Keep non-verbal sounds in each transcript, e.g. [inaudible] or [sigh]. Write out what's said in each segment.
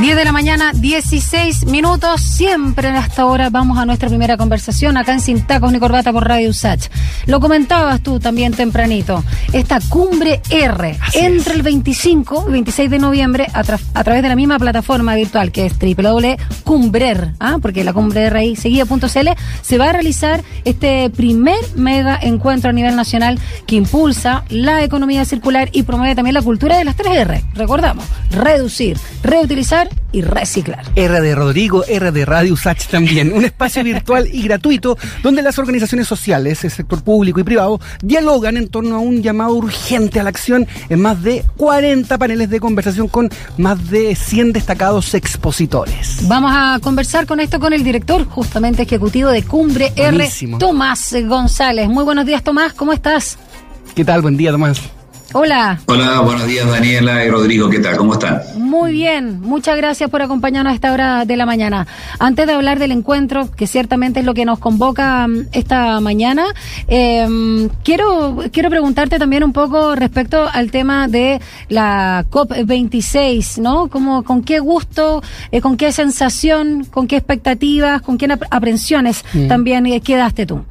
10 de la mañana, 16 minutos. Siempre a esta hora vamos a nuestra primera conversación acá en Sin Tacos ni Corbata por Radio Usach. Lo comentabas tú también tempranito. Esta cumbre R entre el 25 y 26 de noviembre a, través de la misma plataforma virtual que es www.cumbrer, ¿ah? porque la cumbre R ahí seguida.cl se va a realizar este primer mega encuentro a nivel nacional que impulsa la economía circular y promueve también la cultura de las 3 R. Recordamos, reducir, reutilizar y reciclar. R de Rodrigo, R de Radio Sach también. Un espacio virtual y gratuito donde las organizaciones sociales, el sector público y privado, dialogan en torno a un llamado urgente a la acción en más de 40 paneles de conversación con más de 100 destacados expositores. Vamos a conversar con esto con el director, justamente ejecutivo de Cumbre R, Tomás González. Muy buenos días, Tomás, ¿cómo estás? ¿Qué tal? Buen día, Tomás. Hola. Hola, buenos días Daniela y Rodrigo, ¿qué tal? ¿Cómo están? Muy bien, muchas gracias por acompañarnos a esta hora de la mañana. Antes de hablar del encuentro, que ciertamente es lo que nos convoca mm, esta mañana, em, quiero, quiero preguntarte también un poco respecto al tema de la COP26, ¿no? Como, ¿Con qué gusto, eh, con qué sensación, con qué expectativas, con qué aprensiones mm. también eh, quedaste tú?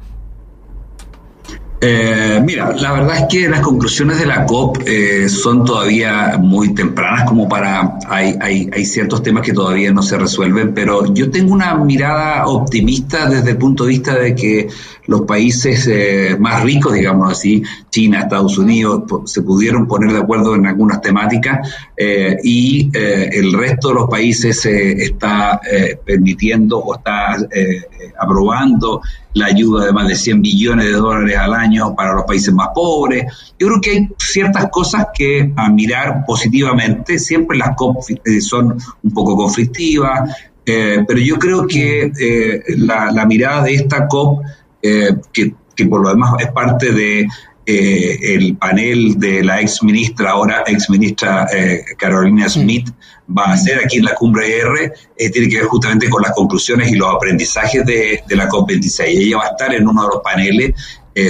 Eh, mira, la verdad es que las conclusiones de la COP eh, son todavía muy tempranas, como para. Hay, hay, hay, ciertos temas que todavía no se resuelven, pero yo tengo una mirada optimista desde el punto de vista de que los países eh, más ricos, digamos así, China, Estados Unidos, se pudieron poner de acuerdo en algunas temáticas y el resto de los países está permitiendo o está aprobando la ayuda de más de 100 billones de dólares al año para los países más pobres. Yo creo que hay ciertas cosas que a mirar positivamente, siempre las COP eh, son un poco conflictivas, eh, pero yo creo que eh, la, mirada de esta COP, que, que por lo demás es parte de eh, el panel de la ex ministra, ahora ex ministra eh, Carolina Smith, va a hacer aquí en la cumbre R, eh, tiene que ver justamente con las conclusiones y los aprendizajes de, la COP26. Ella va a estar en uno de los paneles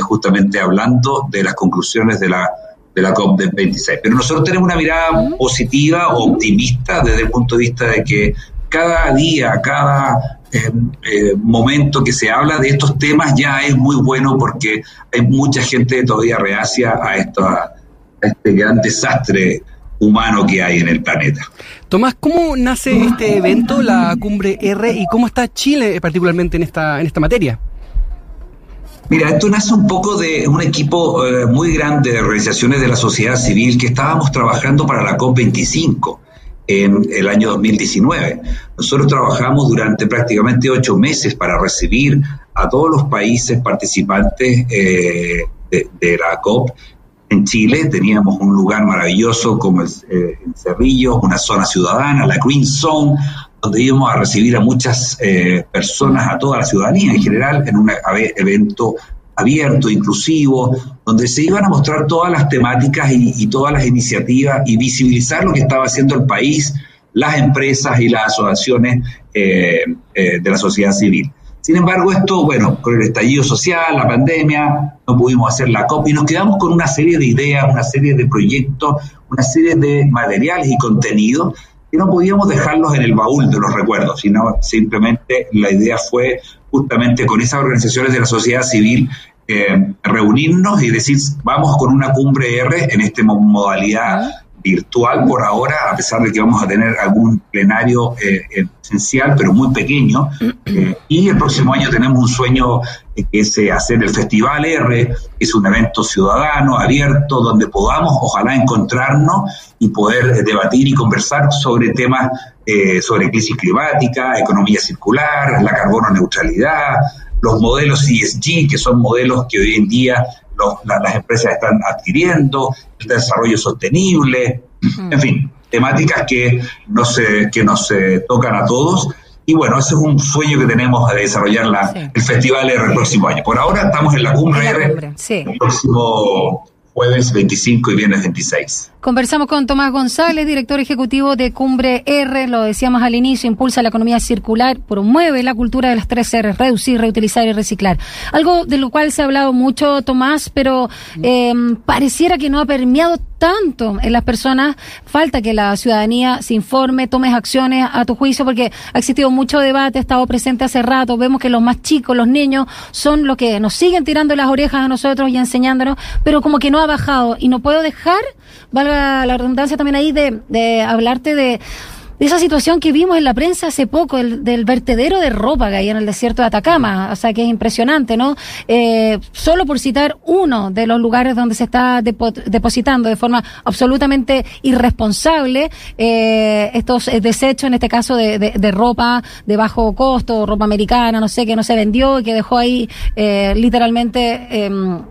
justamente hablando de las conclusiones de la, de la COP26. Pero nosotros tenemos una mirada positiva, optimista, desde el punto de vista de que cada día, cada eh, momento que se habla de estos temas ya es muy bueno porque hay mucha gente todavía reacia a, esto, a este gran desastre humano que hay en el planeta. Tomás, ¿cómo nace este evento, la Cumbre R, y cómo está Chile particularmente en esta, en esta materia? Mira, esto nace un poco de un equipo eh, muy grande de organizaciones de la sociedad civil que estábamos trabajando para la COP25 en el año 2019. Nosotros trabajamos durante prácticamente ocho meses para recibir a todos los países participantes eh, de, la COP en Chile. Teníamos un lugar maravilloso como el, eh, en Cerrillos, una zona ciudadana, la Green Zone, donde íbamos a recibir a muchas eh, personas, a toda la ciudadanía en general, en un evento abierto, inclusivo, donde se iban a mostrar todas las temáticas y, todas las iniciativas y visibilizar lo que estaba haciendo el país, las empresas y las asociaciones eh, eh, de la sociedad civil. Sin embargo, esto, bueno, con el estallido social, la pandemia, no pudimos hacer la COP y nos quedamos con una serie de ideas, una serie de proyectos, una serie de materiales y contenidos que no podíamos dejarlos en el baúl de los recuerdos, sino simplemente la idea fue justamente con esas organizaciones de la sociedad civil eh, reunirnos y decir, vamos con una cumbre R en esta modalidad virtual por ahora, a pesar de que vamos a tener algún plenario eh, esencial, pero muy pequeño. [clears throat] Eh, y el próximo año tenemos un sueño que es hacer el Festival R, que es un evento ciudadano, abierto, donde podamos, ojalá, encontrarnos y poder debatir y conversar sobre temas sobre crisis climática, economía circular, la carbono neutralidad, los modelos ESG, que son modelos que hoy en día las empresas están adquiriendo, el desarrollo sostenible, en fin, temáticas que nos, que nos tocan a todos. Y bueno, ese es un sueño que tenemos de desarrollar la, el Festival R el próximo año. Por ahora estamos en la cumbre, R, el próximo jueves 25 y viernes 26. Conversamos con Tomás González, director ejecutivo de Cumbre R, lo decíamos al inicio, impulsa la economía circular, promueve la cultura de las tres R, reducir, reutilizar y reciclar. Algo de lo cual se ha hablado mucho, Tomás, pero em, pareciera que no ha permeado tanto en las personas, falta que la ciudadanía se informe, tome acciones a tu juicio, porque ha existido mucho debate, ha estado presente hace rato, vemos que los más chicos, los niños, son los que nos siguen tirando las orejas a nosotros y enseñándonos, pero como que no ha bajado. Y no puedo dejar, valga la redundancia también ahí, de, de hablarte de esa situación que vimos en la prensa hace poco, el, del vertedero de ropa que hay en el desierto de Atacama, o sea que es impresionante, ¿no? Eh, solo por citar uno de los lugares donde se está depositando de forma absolutamente irresponsable eh, estos eh, desechos, en este caso de, de, ropa de bajo costo, ropa americana, no sé, que no se vendió y que dejó ahí eh, literalmente em,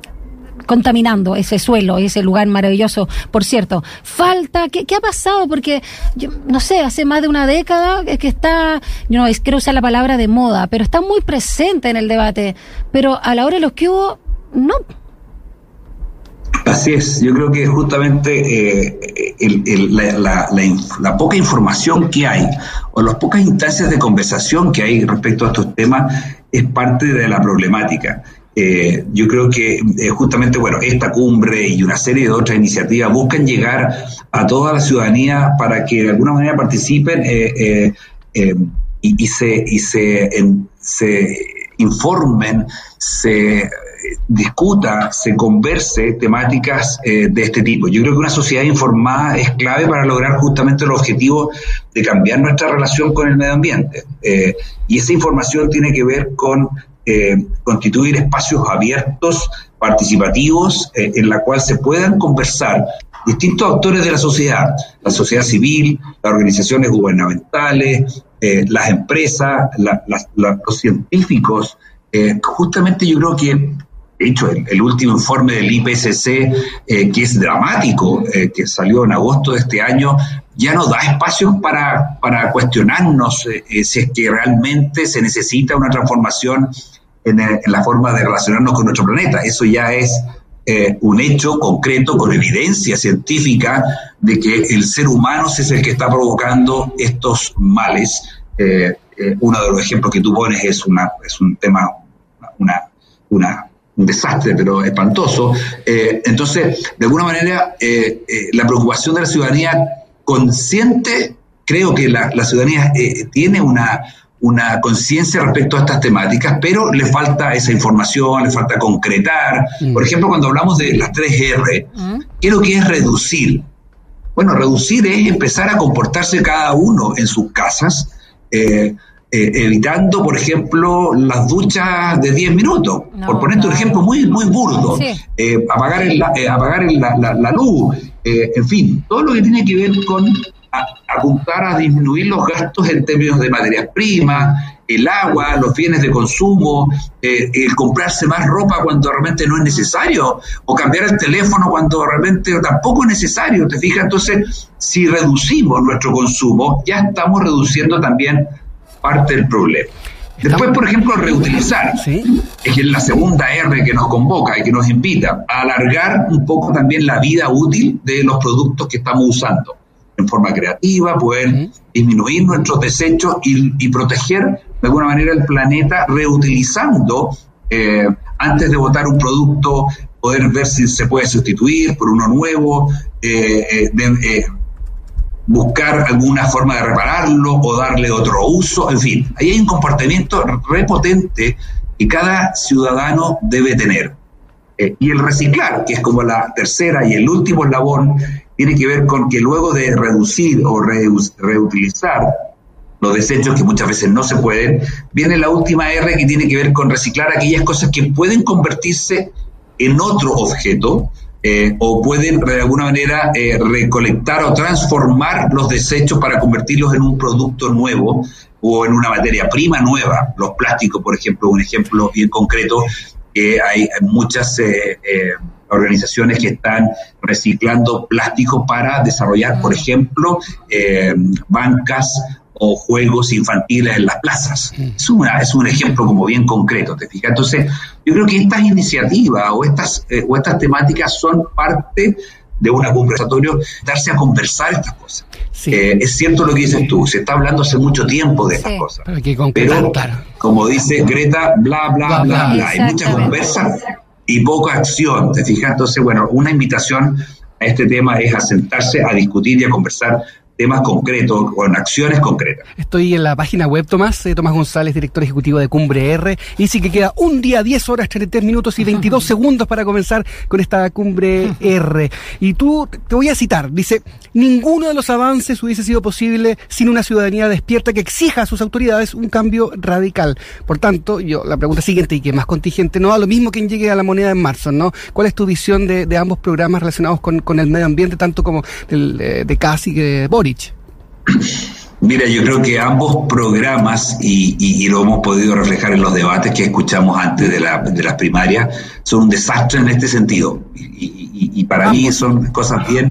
contaminando ese suelo, ese lugar maravilloso. Por cierto, falta, ¿qué, qué ha pasado? Porque, yo, no sé, hace más de una década que está, yo no quiero usar la palabra de moda, pero está muy presente en el debate. Pero a la hora de los que hubo, no. Así es, yo creo que justamente eh, el, la, la, la, poca información que hay o las pocas instancias de conversación que hay respecto a estos temas es parte de la problemática. Eh, yo creo que eh, justamente, bueno, esta cumbre y una serie de otras iniciativas buscan llegar a toda la ciudadanía para que de alguna manera participen eh, y, se, y se, en, se informen, se discuta, se converse temáticas de este tipo. Yo creo que una sociedad informada es clave para lograr justamente el objetivo de cambiar nuestra relación con el medio ambiente. y esa información tiene que ver con eh, constituir espacios abiertos, participativos, eh, en la cual se puedan conversar distintos actores de la sociedad, la sociedad civil, las organizaciones gubernamentales, eh, las empresas, los científicos. justamente yo creo que, de hecho, el, último informe del IPCC, que es dramático, que salió en agosto de este año, ya nos da espacios para, para cuestionarnos si es que realmente se necesita una transformación en, la forma de relacionarnos con nuestro planeta. Eso ya es eh, un hecho concreto con evidencia científica de que el ser humano es el que está provocando estos males. Eh, eh, uno de los ejemplos que tú pones es, una, es un tema, una, un desastre, pero espantoso. entonces, de alguna manera, la preocupación de la ciudadanía consciente, creo que la, la ciudadanía tiene una, una conciencia respecto a estas temáticas, pero le falta esa información, le falta concretar. Mm. Por ejemplo, cuando hablamos de las 3R, mm. ¿qué es lo que es reducir? Bueno, reducir es empezar a comportarse cada uno en sus casas, eh, eh, evitando, por ejemplo, las duchas de 10 minutos, por ponerte un ejemplo muy, muy burdo, eh, apagar, apagar la, la luz, en fin, todo lo que tiene que ver con apuntar a disminuir los gastos en términos de materias primas, el agua, los bienes de consumo, eh, el comprarse más ropa cuando realmente no es necesario, o cambiar el teléfono cuando realmente tampoco es necesario, ¿te fijas? Entonces, si reducimos nuestro consumo, ya estamos reduciendo también parte del problema. Después, por ejemplo, reutilizar, es la segunda R que nos convoca y que nos invita a alargar un poco también la vida útil de los productos que estamos usando. En forma creativa, poder disminuir nuestros desechos y, proteger de alguna manera el planeta reutilizando eh, antes de votar un producto, poder ver si se puede sustituir por uno nuevo, eh, eh, buscar alguna forma de repararlo o darle otro uso, en fin, ahí hay un comportamiento repotente que cada ciudadano debe tener. y el reciclar, que es como la tercera y el último eslabón, tiene que ver con que luego de reducir o reutilizar los desechos que muchas veces no se pueden, viene la última R que tiene que ver con reciclar aquellas cosas que pueden convertirse en otro objeto eh, o pueden de alguna manera eh, recolectar o transformar los desechos para convertirlos en un producto nuevo o en una materia prima nueva. Los plásticos, por ejemplo, un ejemplo bien concreto, que hay muchas... Eh, organizaciones que están reciclando plástico para desarrollar, por ejemplo, eh, bancas o juegos infantiles en las plazas. Mm. Es, una, es un ejemplo como bien concreto, ¿te fijas? Entonces, yo creo que estas iniciativas o estas, eh, o estas temáticas son parte de una conversatorio, darse a conversar estas cosas. Eh, es cierto lo que dices tú, se está hablando hace mucho tiempo de estas cosas. Pero, como dice Greta, bla, bla, bla, bla, hay mucha conversa y poca acción, ¿te fijas? Entonces, bueno, una invitación a este tema es a sentarse a discutir y a conversar temas concretos, con acciones concretas. Estoy en la página web, Tomás, eh, Tomás González, director ejecutivo de Cumbre R, y dice que queda un día, 10 horas, 33 minutos y 22 [laughs] segundos para comenzar con esta Cumbre R. Y tú, te voy a citar, dice, ninguno de los avances hubiese sido posible sin una ciudadanía despierta que exija a sus autoridades un cambio radical. Por tanto, yo, la pregunta siguiente, y que más contingente, no da lo mismo quien llegue a la moneda en marzo, ¿no? ¿Cuál es tu visión de, de ambos programas relacionados con, con, el medio ambiente, tanto como el, de, Casi y de Boris? Mira, yo creo que ambos programas, y, y, y, lo hemos podido reflejar en los debates que escuchamos antes de, la, de las primarias, son un desastre en este sentido. Y, y para mí son cosas bien,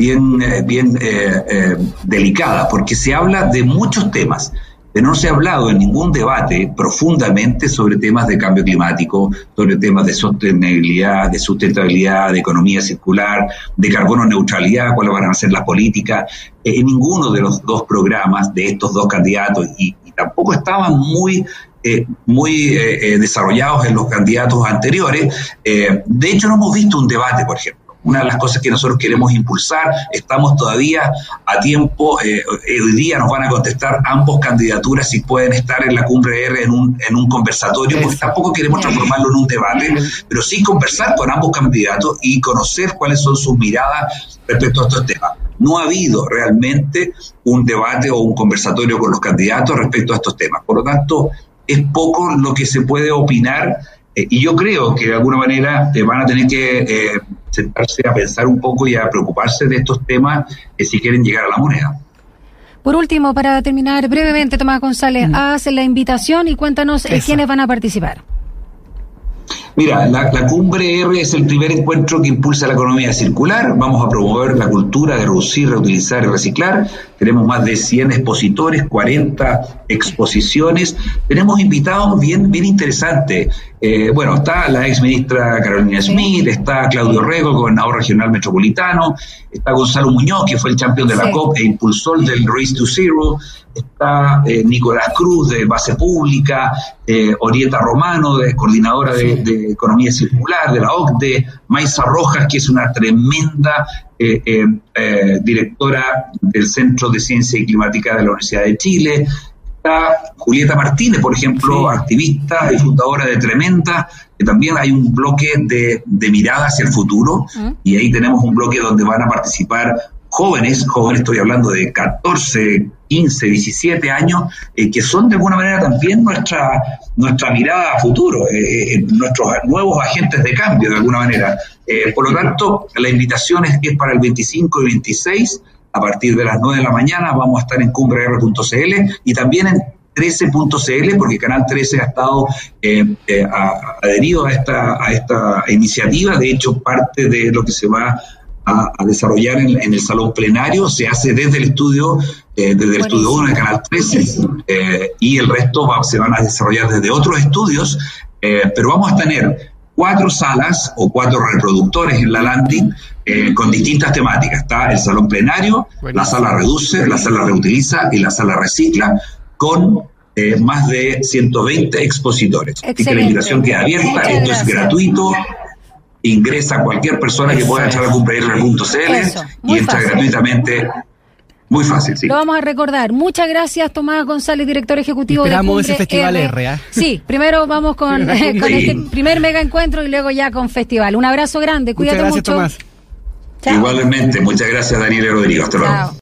bien, bien eh, eh, delicadas, porque se habla de muchos temas pero no se ha hablado en ningún debate profundamente sobre temas de cambio climático, sobre temas de sostenibilidad, de sustentabilidad, de economía circular, de carbono neutralidad, cuáles van a ser las políticas, eh, en ninguno de los dos programas de estos dos candidatos y, tampoco estaban muy eh, muy eh, desarrollados en los candidatos anteriores. Eh, de hecho, no hemos visto un debate, por ejemplo una de las cosas que nosotros queremos impulsar. Estamos todavía a tiempo, eh, hoy día nos van a contestar ambos candidaturas si pueden estar en la cumbre R en un, en un conversatorio, porque tampoco queremos transformarlo en un debate, pero sí conversar con ambos candidatos y conocer cuáles son sus miradas respecto a estos temas. No ha habido realmente un debate o un conversatorio con los candidatos respecto a estos temas. Por lo tanto, es poco lo que se puede opinar eh, y yo creo que de alguna manera eh, van a tener que eh, sentarse a pensar un poco y a preocuparse de estos temas si quieren llegar a la moneda. Por último, para terminar brevemente, Tomás González, mm. haz la invitación y cuéntanos Eso. quiénes van a participar. Mira, la, la, Cumbre R es el primer encuentro que impulsa la economía circular. Vamos a promover la cultura de reducir, reutilizar y reciclar. Tenemos más de 100 expositores, 40 exposiciones. Tenemos invitados bien, bien interesantes. Eh, bueno, está la ex ministra Carolina Smith, está Claudio Rego, gobernador regional metropolitano, está Gonzalo Muñoz, que fue el campeón de la sí. COP e impulsor del Race to Zero, está eh, Nicolás Cruz de Base Pública, eh, Orieta Romano, de, coordinadora de, de, Economía Circular de la OCDE, Maisa Rojas, que es una tremenda directora del Centro de Ciencia y Climática de la Universidad de Chile, Julieta Martínez, por ejemplo, sí. activista y fundadora de Tremenda, que también hay un bloque de, de mirada hacia el futuro, -huh. y ahí tenemos un bloque donde van a participar jóvenes, jóvenes estoy hablando de 14, 15, 17 años, eh, que son de alguna manera también nuestra, nuestra mirada a futuro, eh, eh, nuestros nuevos agentes de cambio de alguna manera. por lo tanto, la invitación es, es para el 25 y 26, a partir de las 9 de la mañana vamos a estar en cumbreR.cl y también en 13.cl porque Canal 13 ha estado eh, eh, adherido a esta, a esta iniciativa, de hecho parte de lo que se va a, desarrollar en, el salón plenario se hace desde el estudio, eh, desde el estudio 1 de Canal 13 eh, y el resto va, se van a desarrollar desde otros estudios, pero vamos a tener cuatro salas o cuatro reproductores en la landing eh, con distintas temáticas. Está el salón plenario, bueno. la sala reduce, la sala reutiliza y la sala recicla, con eh, más de 120 expositores. Excelente. Así que la invitación queda abierta, Muchas esto gracias. es gratuito. Ingresa cualquier persona Eso que pueda entrar a cumplirr.cl y entra fácil. gratuitamente muy fácil, sí. Lo vamos a recordar. Muchas gracias, Tomás González, director ejecutivo Esperamos de ese festival R. R ¿eh? Sí, primero vamos con, [laughs] [laughs] con sí. este primer mega encuentro y luego ya con festival. Un abrazo grande, cuídate muchas gracias, mucho. Tomás. Igualmente, muchas gracias Daniel Rodrigo. Hasta luego.